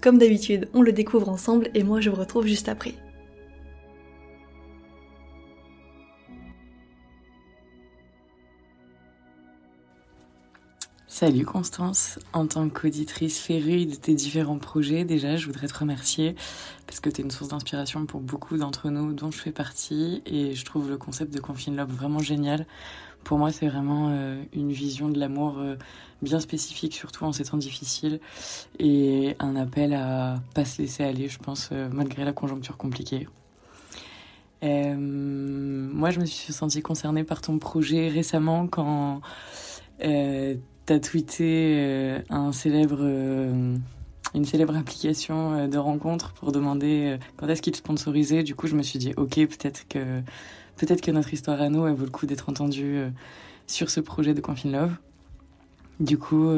Comme d'habitude, on le découvre ensemble et moi je vous retrouve juste après. Salut Constance, en tant qu'auditrice férue de tes différents projets, déjà je voudrais te remercier parce que tu es une source d'inspiration pour beaucoup d'entre nous dont je fais partie et je trouve le concept de Confine Love vraiment génial. Pour moi c'est vraiment euh, une vision de l'amour euh, bien spécifique surtout en ces temps difficiles et un appel à pas se laisser aller je pense euh, malgré la conjoncture compliquée. moi je me suis sentie concernée par ton projet récemment quand t'as tweeté euh, un célèbre, euh, une célèbre application euh, de rencontre pour demander quand est-ce qu'il sponsorisait. Du coup, je me suis dit, ok, peut-être que, peut-être que notre histoire à nous, elle vaut le coup d'être entendue sur ce projet de Confine Love. Du coup,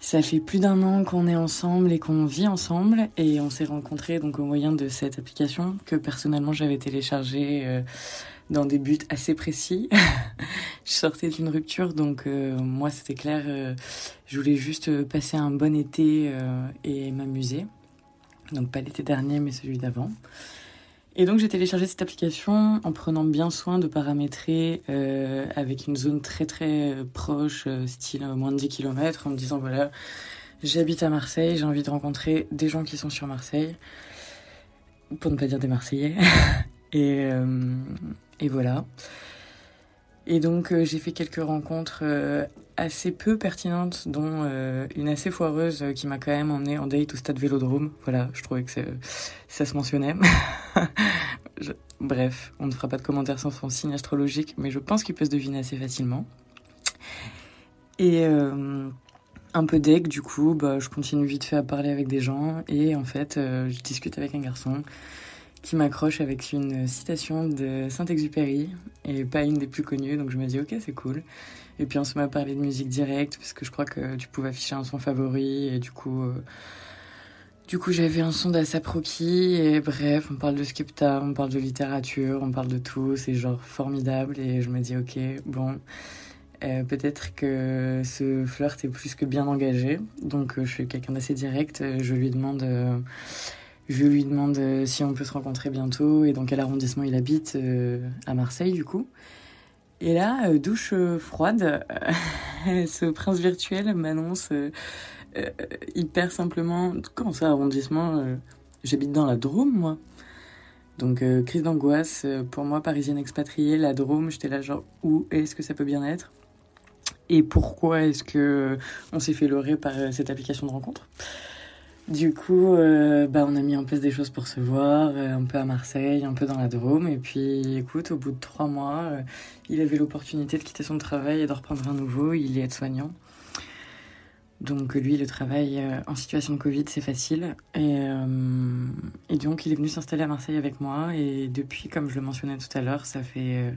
ça fait plus d'un an qu'on est ensemble et qu'on vit ensemble et on s'est rencontrés donc au moyen de cette application que personnellement j'avais téléchargée dans des buts assez précis. je sortais d'une rupture, donc euh, moi c'était clair, euh, je voulais juste passer un bon été euh, et m'amuser. Donc pas l'été dernier, mais celui d'avant. Et donc j'ai téléchargé cette application en prenant bien soin de paramétrer avec une zone très très proche, style moins de 10 km, en me disant voilà, j'habite à Marseille, j'ai envie de rencontrer des gens qui sont sur Marseille, pour ne pas dire des Marseillais. et, et voilà. Et donc euh, j'ai fait quelques rencontres euh, assez peu pertinentes, dont euh, une assez foireuse qui m'a quand même emmené en date au stade Vélodrome. Voilà, je trouvais que ça se mentionnait. Bref, on ne fera pas de commentaires sans son signe astrologique, mais je pense qu'il peut se deviner assez facilement. Et un peu deck, du coup, bah, je continue vite fait à parler avec des gens, et en fait, je discute avec un garçon qui m'accroche avec une citation de Saint-Exupéry et pas une des plus connues, donc je me dis ok c'est cool. Et puis on se met à parler de musique directe parce que je crois que tu pouvais afficher un son favori et du coup euh, coup j'avais un son d'Asap Rocky et bref on parle de Skepta, on parle de littérature, on parle de tout, c'est genre formidable et je me dis ok bon euh, peut-être que ce flirt est plus que bien engagé donc euh, je suis quelqu'un d'assez direct, je lui demande je lui demande euh, si on peut se rencontrer bientôt et dans quel arrondissement il habite euh, à Marseille du coup. Et là, euh, douche froide, ce prince virtuel m'annonce hyper simplement comment ça arrondissement J'habite dans la Drôme moi. Donc crise d'angoisse pour moi parisienne expatriée, la Drôme, j'étais là genre où est-ce que ça peut bien être? Et pourquoi est-ce que on s'est fait leurrer par cette application de rencontre? Du coup, euh, bah, on a mis en place des choses pour se voir, euh, un peu à Marseille, un peu dans la Drôme. Et puis, écoute, au bout de trois mois, euh, il avait l'opportunité de quitter son travail et de reprendre un nouveau. Il est aide-soignant. Donc, lui, le travail en situation de Covid, c'est facile. Et, et, donc, il est venu s'installer à Marseille avec moi. Et depuis, comme je le mentionnais tout à l'heure, ça fait,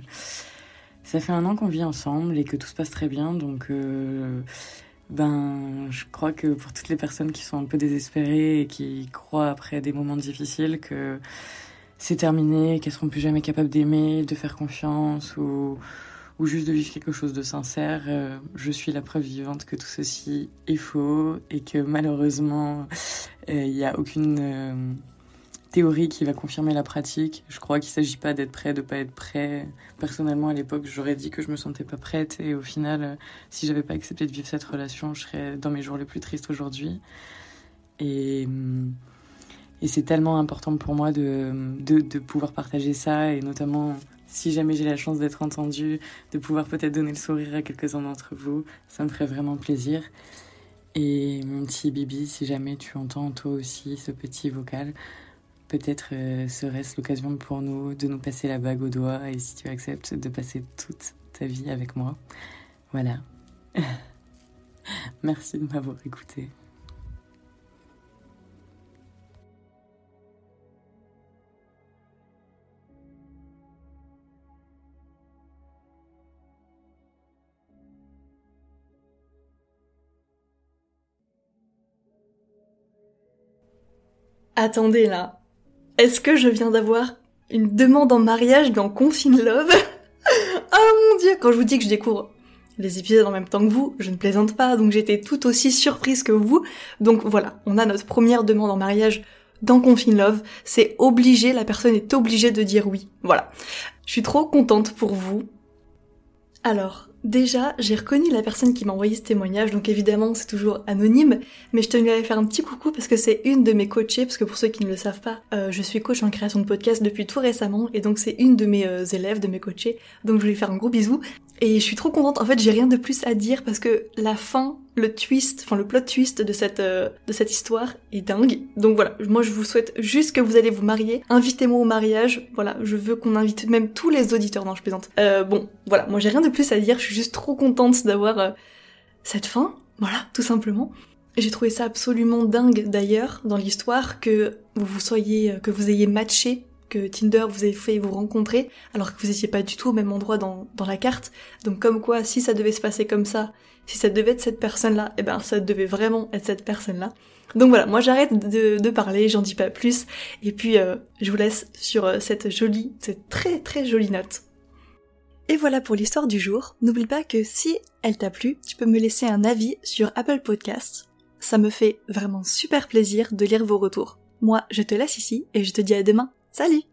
ça fait un an qu'on vit ensemble et que tout se passe très bien. Donc, ben, je crois que pour toutes les personnes qui sont un peu désespérées et qui croient après des moments difficiles que c'est terminé, qu'elles seront plus jamais capables d'aimer, de faire confiance ou, ou juste de vivre quelque chose de sincère, euh, je suis la preuve vivante que tout ceci est faux et que malheureusement, euh, il n'y a aucune euh, théorie qui va confirmer la pratique. Je crois qu'il ne s'agit pas d'être prêt, de pas être prêt. Personnellement, à l'époque, j'aurais dit que je me sentais pas prête et au final, euh, si j'avais pas accepté de vivre cette relation, je serais dans mes jours les plus tristes aujourd'hui. Et, et c'est tellement important pour moi de, de, pouvoir partager ça et notamment si jamais j'ai la chance d'être entendue, de pouvoir peut-être donner le sourire à quelques-uns d'entre vous, ça me ferait vraiment plaisir. Et mon petit Bibi, si jamais tu entends toi aussi ce petit vocal, peut-être euh, serait-ce l'occasion pour nous de nous passer la bague au doigt et si tu acceptes de passer toute ta vie avec moi. Voilà. Merci de m'avoir écouté. Attendez là. Est-ce que je viens d'avoir une demande en mariage dans Confine Love Oh mon dieu, quand je vous dis que je découvre les épisodes en même temps que vous, je ne plaisante pas, donc j'étais tout aussi surprise que vous. Donc voilà, on a notre première demande en mariage dans Confine Love. C'est obligé, la personne est obligée de dire oui. Voilà. Je suis trop contente pour vous. Alors, Déjà, j'ai reconnu la personne qui m'a envoyé ce témoignage, donc évidemment c'est toujours anonyme, mais je tenais à faire un petit coucou parce que c'est une de mes coachées, parce que pour ceux qui ne le savent pas, euh, je suis coach en création de podcast depuis tout récemment, et donc c'est une de mes euh, élèves, de mes coachés, donc je voulais faire un gros bisou, et je suis trop contente, en fait j'ai rien de plus à dire parce que la fin le twist, enfin le plot twist de cette euh, de cette histoire est dingue. Donc voilà, moi je vous souhaite juste que vous allez vous marier. Invitez-moi au mariage. Voilà, je veux qu'on invite même tous les auditeurs. Non, je plaisante. Euh, bon, voilà, moi j'ai rien de plus à dire. Je suis juste trop contente d'avoir euh, cette fin. Voilà, tout simplement. J'ai trouvé ça absolument dingue d'ailleurs dans l'histoire que vous soyez, que vous ayez matché que Tinder vous ait fait vous rencontrer alors que vous étiez pas du tout au même endroit dans, dans la carte. Donc comme quoi, si ça devait se passer comme ça, si ça devait être cette personne-là, eh ben ça devait vraiment être cette personne-là. Donc voilà, moi j'arrête de, de parler, j'en dis pas plus, et puis euh, je vous laisse sur euh, cette jolie, cette très très jolie note. Et voilà pour l'histoire du jour. N'oublie pas que si elle t'a plu, tu peux me laisser un avis sur Apple Podcasts. Ça me fait vraiment super plaisir de lire vos retours. Moi, je te laisse ici et je te dis à demain. Salut